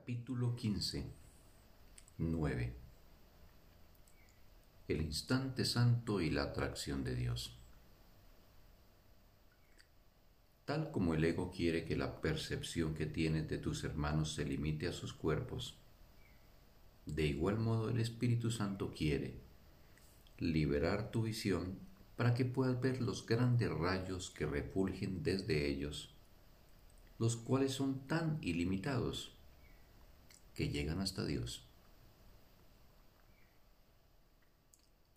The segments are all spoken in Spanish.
Capítulo 15 9 El instante santo y la atracción de Dios. Tal como el ego quiere que la percepción que tienes de tus hermanos se limite a sus cuerpos, de igual modo el Espíritu Santo quiere liberar tu visión para que puedas ver los grandes rayos que refulgen desde ellos, los cuales son tan ilimitados que llegan hasta Dios.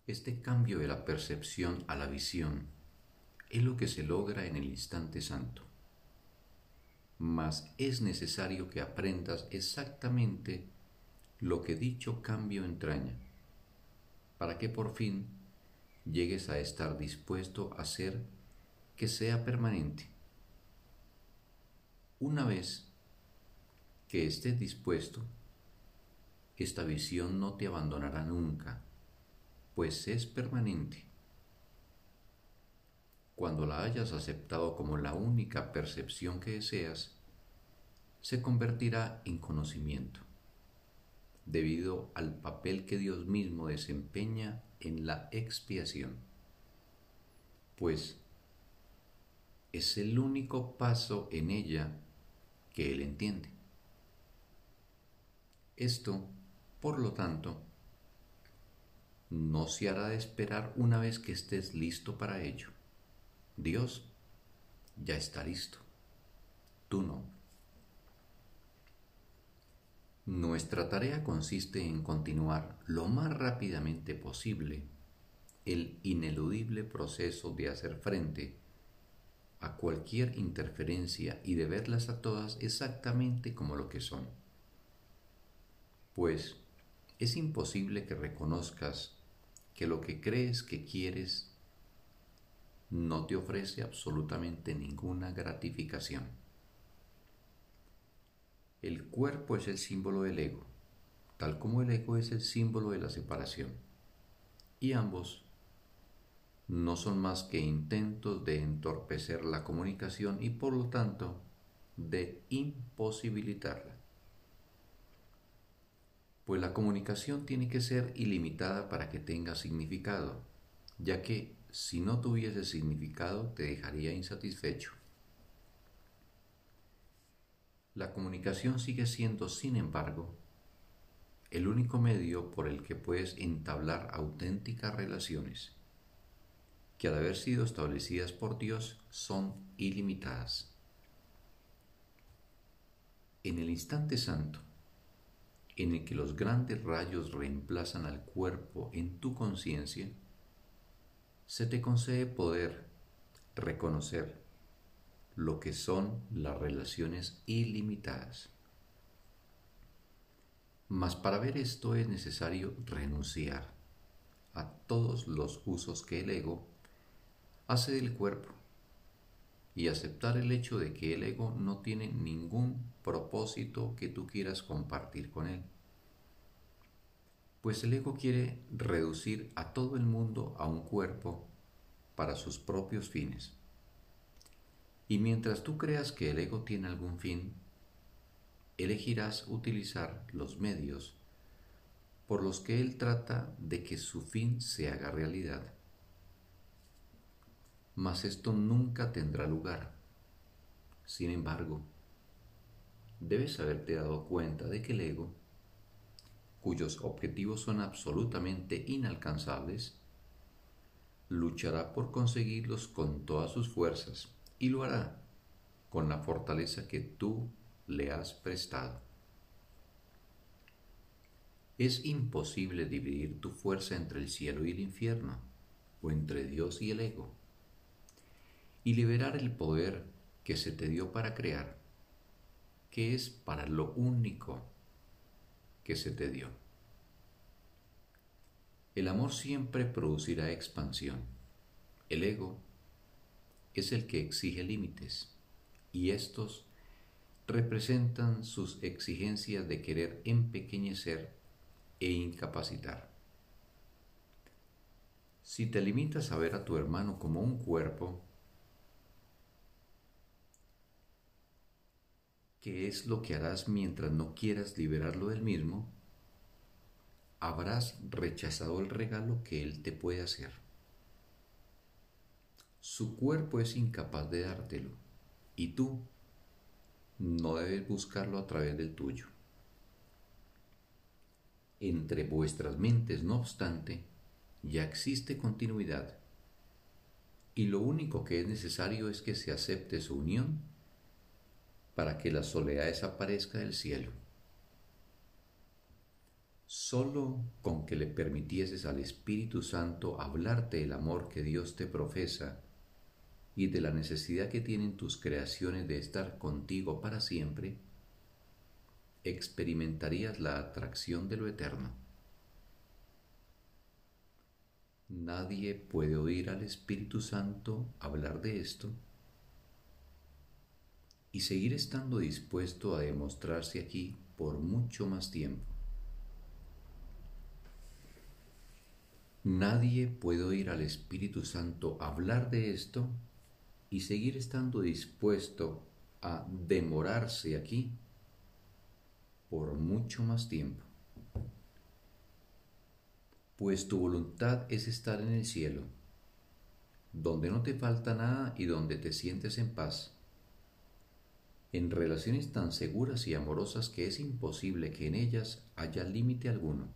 Este cambio de la percepción a la visión es lo que se logra en el instante santo. Mas es necesario que aprendas exactamente lo que dicho cambio entraña, para que por fin llegues a estar dispuesto a hacer que sea permanente. Una vez que estés dispuesto, esta visión no te abandonará nunca, pues es permanente. Cuando la hayas aceptado como la única percepción que deseas, se convertirá en conocimiento, debido al papel que Dios mismo desempeña en la expiación, pues es el único paso en ella que Él entiende. Esto, por lo tanto, no se hará de esperar una vez que estés listo para ello. Dios ya está listo. Tú no. Nuestra tarea consiste en continuar lo más rápidamente posible el ineludible proceso de hacer frente a cualquier interferencia y de verlas a todas exactamente como lo que son pues es imposible que reconozcas que lo que crees que quieres no te ofrece absolutamente ninguna gratificación. El cuerpo es el símbolo del ego, tal como el ego es el símbolo de la separación, y ambos no son más que intentos de entorpecer la comunicación y por lo tanto de imposibilitarla pues la comunicación tiene que ser ilimitada para que tenga significado, ya que si no tuviese significado te dejaría insatisfecho. La comunicación sigue siendo, sin embargo, el único medio por el que puedes entablar auténticas relaciones, que al haber sido establecidas por Dios son ilimitadas. En el instante santo, en el que los grandes rayos reemplazan al cuerpo en tu conciencia, se te concede poder reconocer lo que son las relaciones ilimitadas. Mas para ver esto es necesario renunciar a todos los usos que el ego hace del cuerpo y aceptar el hecho de que el ego no tiene ningún propósito que tú quieras compartir con él. Pues el ego quiere reducir a todo el mundo a un cuerpo para sus propios fines. Y mientras tú creas que el ego tiene algún fin, elegirás utilizar los medios por los que él trata de que su fin se haga realidad mas esto nunca tendrá lugar. Sin embargo, debes haberte dado cuenta de que el ego, cuyos objetivos son absolutamente inalcanzables, luchará por conseguirlos con todas sus fuerzas y lo hará con la fortaleza que tú le has prestado. Es imposible dividir tu fuerza entre el cielo y el infierno, o entre Dios y el ego y liberar el poder que se te dio para crear, que es para lo único que se te dio. El amor siempre producirá expansión. El ego es el que exige límites y estos representan sus exigencias de querer empequeñecer e incapacitar. Si te limitas a ver a tu hermano como un cuerpo, ¿qué es lo que harás mientras no quieras liberarlo del mismo? Habrás rechazado el regalo que Él te puede hacer. Su cuerpo es incapaz de dártelo y tú no debes buscarlo a través del tuyo. Entre vuestras mentes, no obstante, ya existe continuidad y lo único que es necesario es que se acepte su unión para que la soledad desaparezca del cielo. Solo con que le permitieses al Espíritu Santo hablarte del amor que Dios te profesa y de la necesidad que tienen tus creaciones de estar contigo para siempre, experimentarías la atracción de lo eterno. Nadie puede oír al Espíritu Santo hablar de esto y seguir estando dispuesto a demostrarse aquí por mucho más tiempo. Nadie puede oír al Espíritu Santo hablar de esto y seguir estando dispuesto a demorarse aquí por mucho más tiempo pues tu voluntad es estar en el cielo, donde no te falta nada y donde te sientes en paz, en relaciones tan seguras y amorosas que es imposible que en ellas haya límite alguno.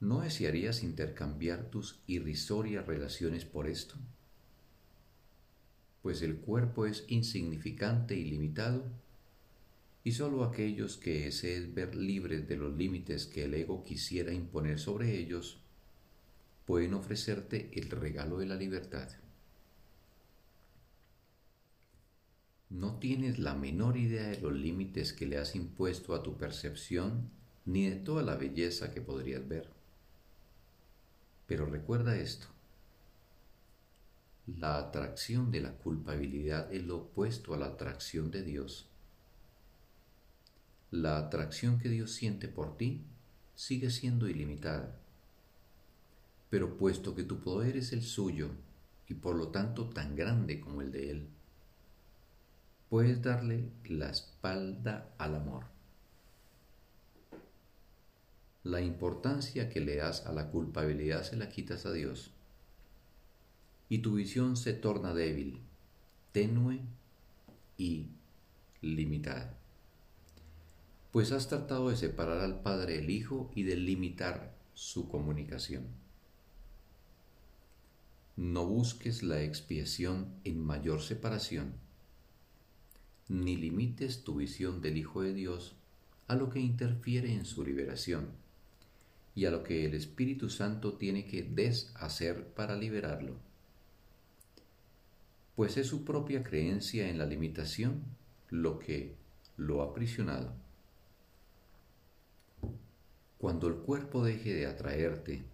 ¿No desearías intercambiar tus irrisorias relaciones por esto? Pues el cuerpo es insignificante y limitado y sólo aquellos que deseen ver libres de los límites que el ego quisiera imponer sobre ellos pueden ofrecerte el regalo de la libertad. No tienes la menor idea de los límites que le has impuesto a tu percepción ni de toda la belleza que podrías ver. Pero recuerda esto. La atracción de la culpabilidad es lo opuesto a la atracción de Dios la atracción que Dios siente por ti sigue siendo ilimitada. Pero puesto que tu poder es el suyo y por lo tanto tan grande como el de Él, puedes darle la espalda al amor. La importancia que le das a la culpabilidad se la quitas a Dios y tu visión se torna débil, tenue y limitada pues has tratado de separar al Padre del Hijo y de limitar su comunicación. No busques la expiación en mayor separación, ni limites tu visión del Hijo de Dios a lo que interfiere en su liberación y a lo que el Espíritu Santo tiene que deshacer para liberarlo, pues es su propia creencia en la limitación lo que lo ha aprisionado. Cuando el cuerpo deje de atraerte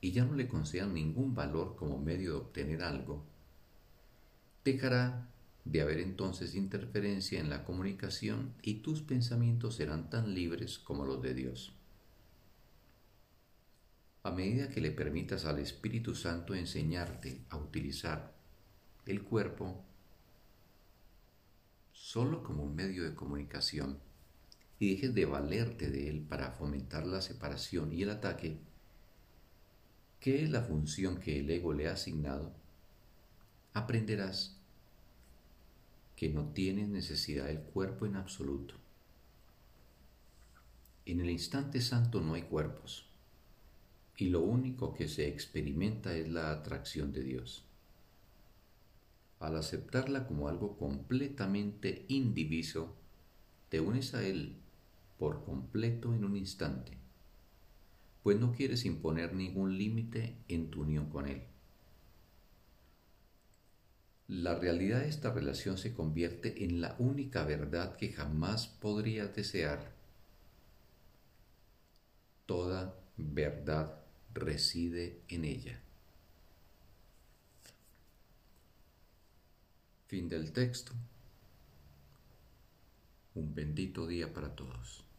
y ya no le concedan ningún valor como medio de obtener algo, dejará de haber entonces interferencia en la comunicación y tus pensamientos serán tan libres como los de Dios. A medida que le permitas al Espíritu Santo enseñarte a utilizar el cuerpo solo como un medio de comunicación, y dejes de valerte de él para fomentar la separación y el ataque, ¿qué es la función que el ego le ha asignado? Aprenderás que no tienes necesidad del cuerpo en absoluto. En el instante santo no hay cuerpos y lo único que se experimenta es la atracción de Dios. Al aceptarla como algo completamente indiviso, te unes a Él por completo en un instante, pues no quieres imponer ningún límite en tu unión con Él. La realidad de esta relación se convierte en la única verdad que jamás podrías desear. Toda verdad reside en ella. Fin del texto. Un bendito día para todos.